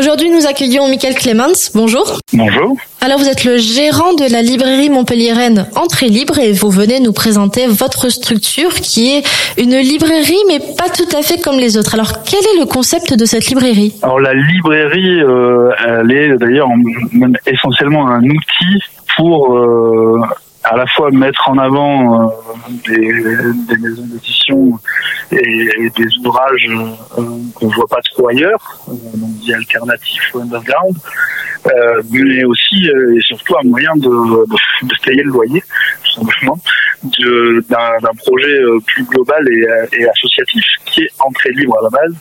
Aujourd'hui, nous accueillons Michael Clemens. Bonjour. Bonjour. Alors, vous êtes le gérant de la librairie Montpellier-Rennes Entrée Libre et vous venez nous présenter votre structure qui est une librairie, mais pas tout à fait comme les autres. Alors, quel est le concept de cette librairie? Alors, la librairie, euh, elle est d'ailleurs essentiellement un outil pour euh, à la fois mettre en avant euh, des, des, maisons d'édition et, des ouvrages euh, qu'on voit pas trop ailleurs, euh, donc des alternatifs underground, euh, mais aussi et surtout un moyen de, de, payer le loyer, tout simplement, d'un projet plus global et, et, associatif qui est entrée libre à la base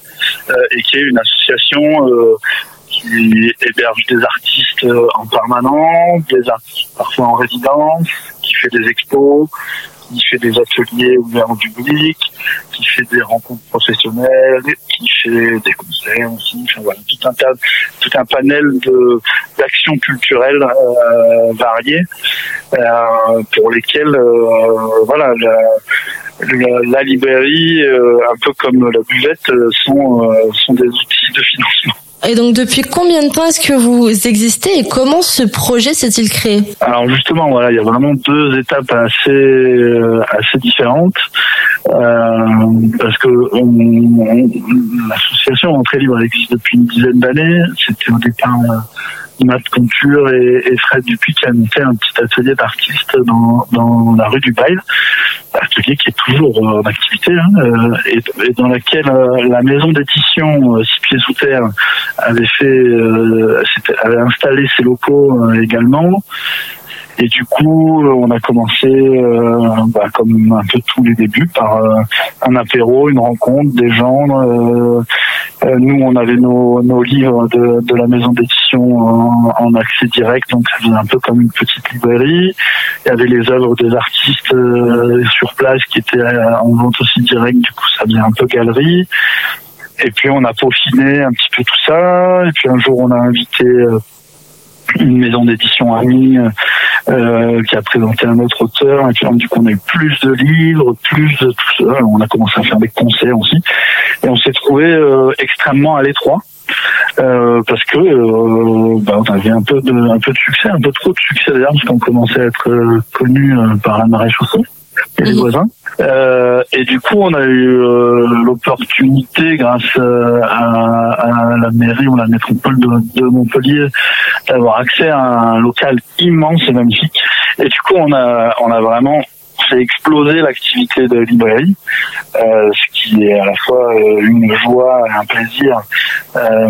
et qui est une association qui héberge des artistes en permanence, des artistes parfois en résidence, qui fait des expos, qui fait des ateliers ouverts au public, qui fait des rencontres professionnelles, qui fait des concerts aussi, enfin voilà, tout un tas, tout un panel de d'actions culturelles euh, variées euh, pour lesquelles euh, voilà la, la, la librairie, euh, un peu comme la buvette, euh, sont sont des outils de financement. Et donc depuis combien de temps est-ce que vous existez et comment ce projet s'est-il créé? Alors justement, voilà, il y a vraiment deux étapes assez euh, assez différentes. Euh, parce que l'association Entrée Libre existe depuis une dizaine d'années. C'était au départ euh, Matt Conture et, Fred Dupuis qui a monté un petit atelier d'artistes dans, dans la rue du Bail, atelier qui est toujours euh, en activité hein, euh, et, dans laquelle euh, la maison d'édition Six Pieds Sous Terre avait fait, avait installé ses locaux également. Et du coup, on a commencé, bah, comme un peu tous les débuts, par un apéro, une rencontre, des gens. Nous, on avait nos, nos livres de, de la maison d'édition en, en, accès direct, donc ça faisait un peu comme une petite librairie. Il y avait les œuvres des artistes sur place qui étaient en vente aussi direct, du coup ça faisait un peu galerie. Et puis on a peaufiné un petit peu tout ça. Et puis un jour, on a invité une maison d'édition amie euh, qui a présenté un autre auteur et puis du coup on a eu plus de livres, plus de tout ça. On a commencé à faire des concerts aussi et on s'est trouvé euh, extrêmement à l'étroit. Euh, parce que euh, bah, on avait un peu de un peu de succès, un peu trop de succès d'ailleurs, parce qu'on commençait à être euh, connu euh, par la marée chaussée et les voisins. Euh, et du coup, on a eu euh, l'opportunité, grâce euh, à, à, la mairie ou la métropole de, de Montpellier, d'avoir accès à un local immense et magnifique. Et du coup, on a, on a vraiment fait exploser l'activité de librairie, ce qui est à la fois une joie, un plaisir,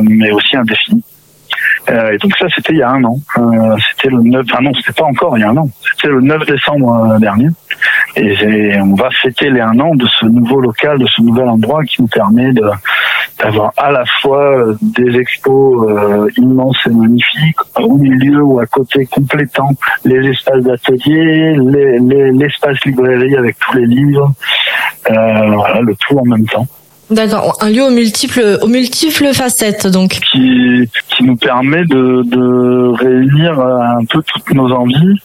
mais aussi un défi. Euh, et donc ça, c'était il y a un an. Euh, c'était le 9, enfin non, c'était pas encore il y a un an. C'était le 9 décembre dernier. Et on va fêter les un an de ce nouveau local, de ce nouvel endroit qui nous permet de d'avoir à la fois des expos euh, immenses et magnifiques, au milieu ou à côté complétant les espaces d'atelier, l'espace les, librairie avec tous les livres, euh, voilà, le tout en même temps. D'accord, un lieu aux multiples, aux multiples facettes, donc. Qui, qui nous permet de, de réunir un peu toutes nos envies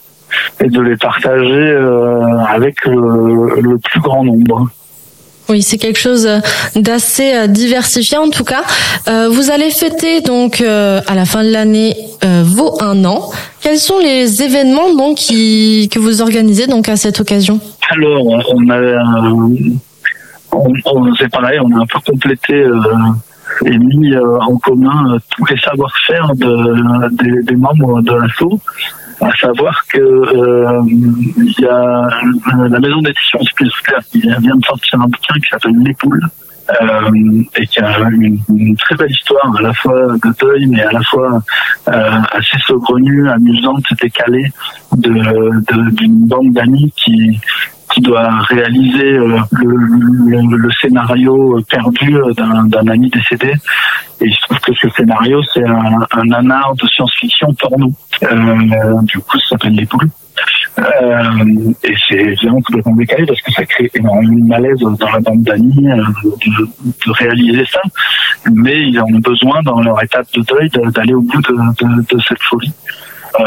et de les partager euh, avec le, le, plus grand nombre. Oui, c'est quelque chose d'assez euh, diversifié en tout cas. Euh, vous allez fêter donc euh, à la fin de l'année euh, vos un an. Quels sont les événements donc qui, que vous organisez donc à cette occasion? Alors, on a, on, on c'est pareil, on a un peu complété euh, et mis en commun tous les savoir-faire de, des, des membres de l'assaut à savoir que euh, il y a la maison d'édition Spécial qui vient de sortir un bouquin qui s'appelle Les Poules. Euh, et qui a une, une, très belle histoire à la fois de deuil mais à la fois euh, assez saugrenue, amusante, décalée de d'une bande d'amis qui qui doit réaliser euh, le, scénario perdu d'un ami décédé. Et il se trouve que ce scénario, c'est un, un anard de science-fiction porno. Euh, du coup, ça s'appelle Les Poules. Euh, et c'est vraiment complètement décalé parce que ça crée énormément de malaise dans la bande d'amis euh, de, réaliser ça. mais ils ont besoin dans leur étape de deuil d'aller au bout de, cette folie.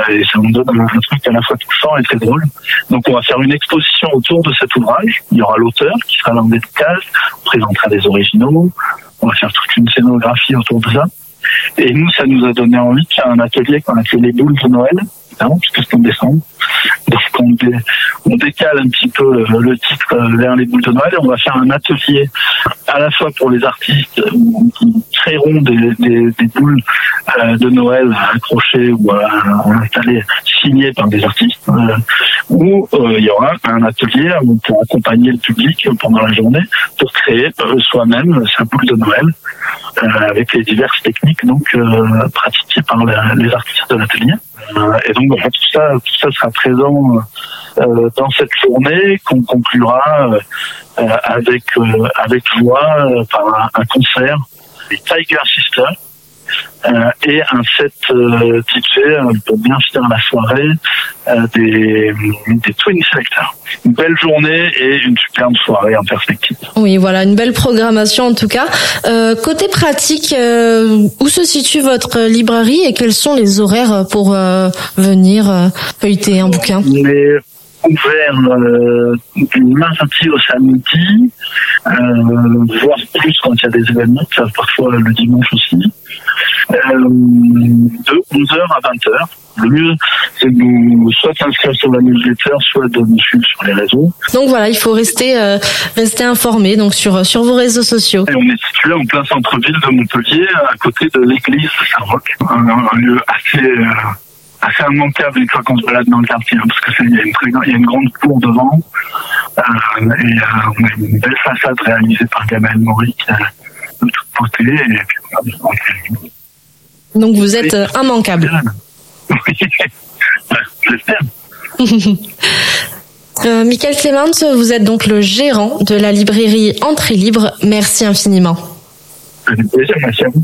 Et ça nous donne un, truc à la fois touchant et très drôle. Donc on va faire une exposition autour de cet ouvrage. Il y aura l'auteur qui sera dans des cases, on présentera des originaux, on va faire toute une scénographie autour de ça. Et nous, ça nous a donné envie qu'il y ait un atelier qu'on a fait les boules de Noël, puisque c'est en décembre. Donc on, décale un petit peu le titre vers les boules de Noël et on va faire un atelier à la fois pour les artistes qui créeront des, boules euh, de Noël accrochées ou installées, signées par des artistes, euh, où euh, il y aura un atelier pour accompagner le public pendant la journée pour créer soi-même sa boule de Noël avec les diverses techniques donc pratiquées par les artistes de l'atelier. et donc tout ça, tout ça sera présent euh, dans cette journée qu'on conclura euh, avec euh, avec joie par un, concert des Tiger Sisters. Et un set euh, pour bien finir la soirée des, des Twin Selectors. Une belle journée et une superbe soirée en perspective. Oui, voilà, une belle programmation en tout cas. côté pratique, où se situe votre librairie et quels sont les horaires pour venir feuilleter un bouquin? Ouvert euh, du mardi au samedi, euh, voire plus quand il y a des événements, parfois le dimanche aussi, euh, de 11h à 20h. Le mieux, c'est de soit s'inscrire sur la newsletter, soit de nous suivre sur les réseaux. Donc voilà, il faut rester euh, rester informé donc sur sur vos réseaux sociaux. Et on est situé en plein centre-ville de Montpellier, à côté de l'église Saint-Roch, un, un, lieu assez assez immanquable une fois qu'on se balade dans le quartier, hein, parce que il y, a une y a une grande cour devant, euh, et euh, on a une belle façade réalisée par Gabriel Maury de toute beauté. Et puis, Donc vous êtes euh, immanquable. Oui, j'espère. euh, Michael Clément, vous êtes donc le gérant de la librairie Entrée Libre. Merci infiniment. Avec plaisir, merci à vous.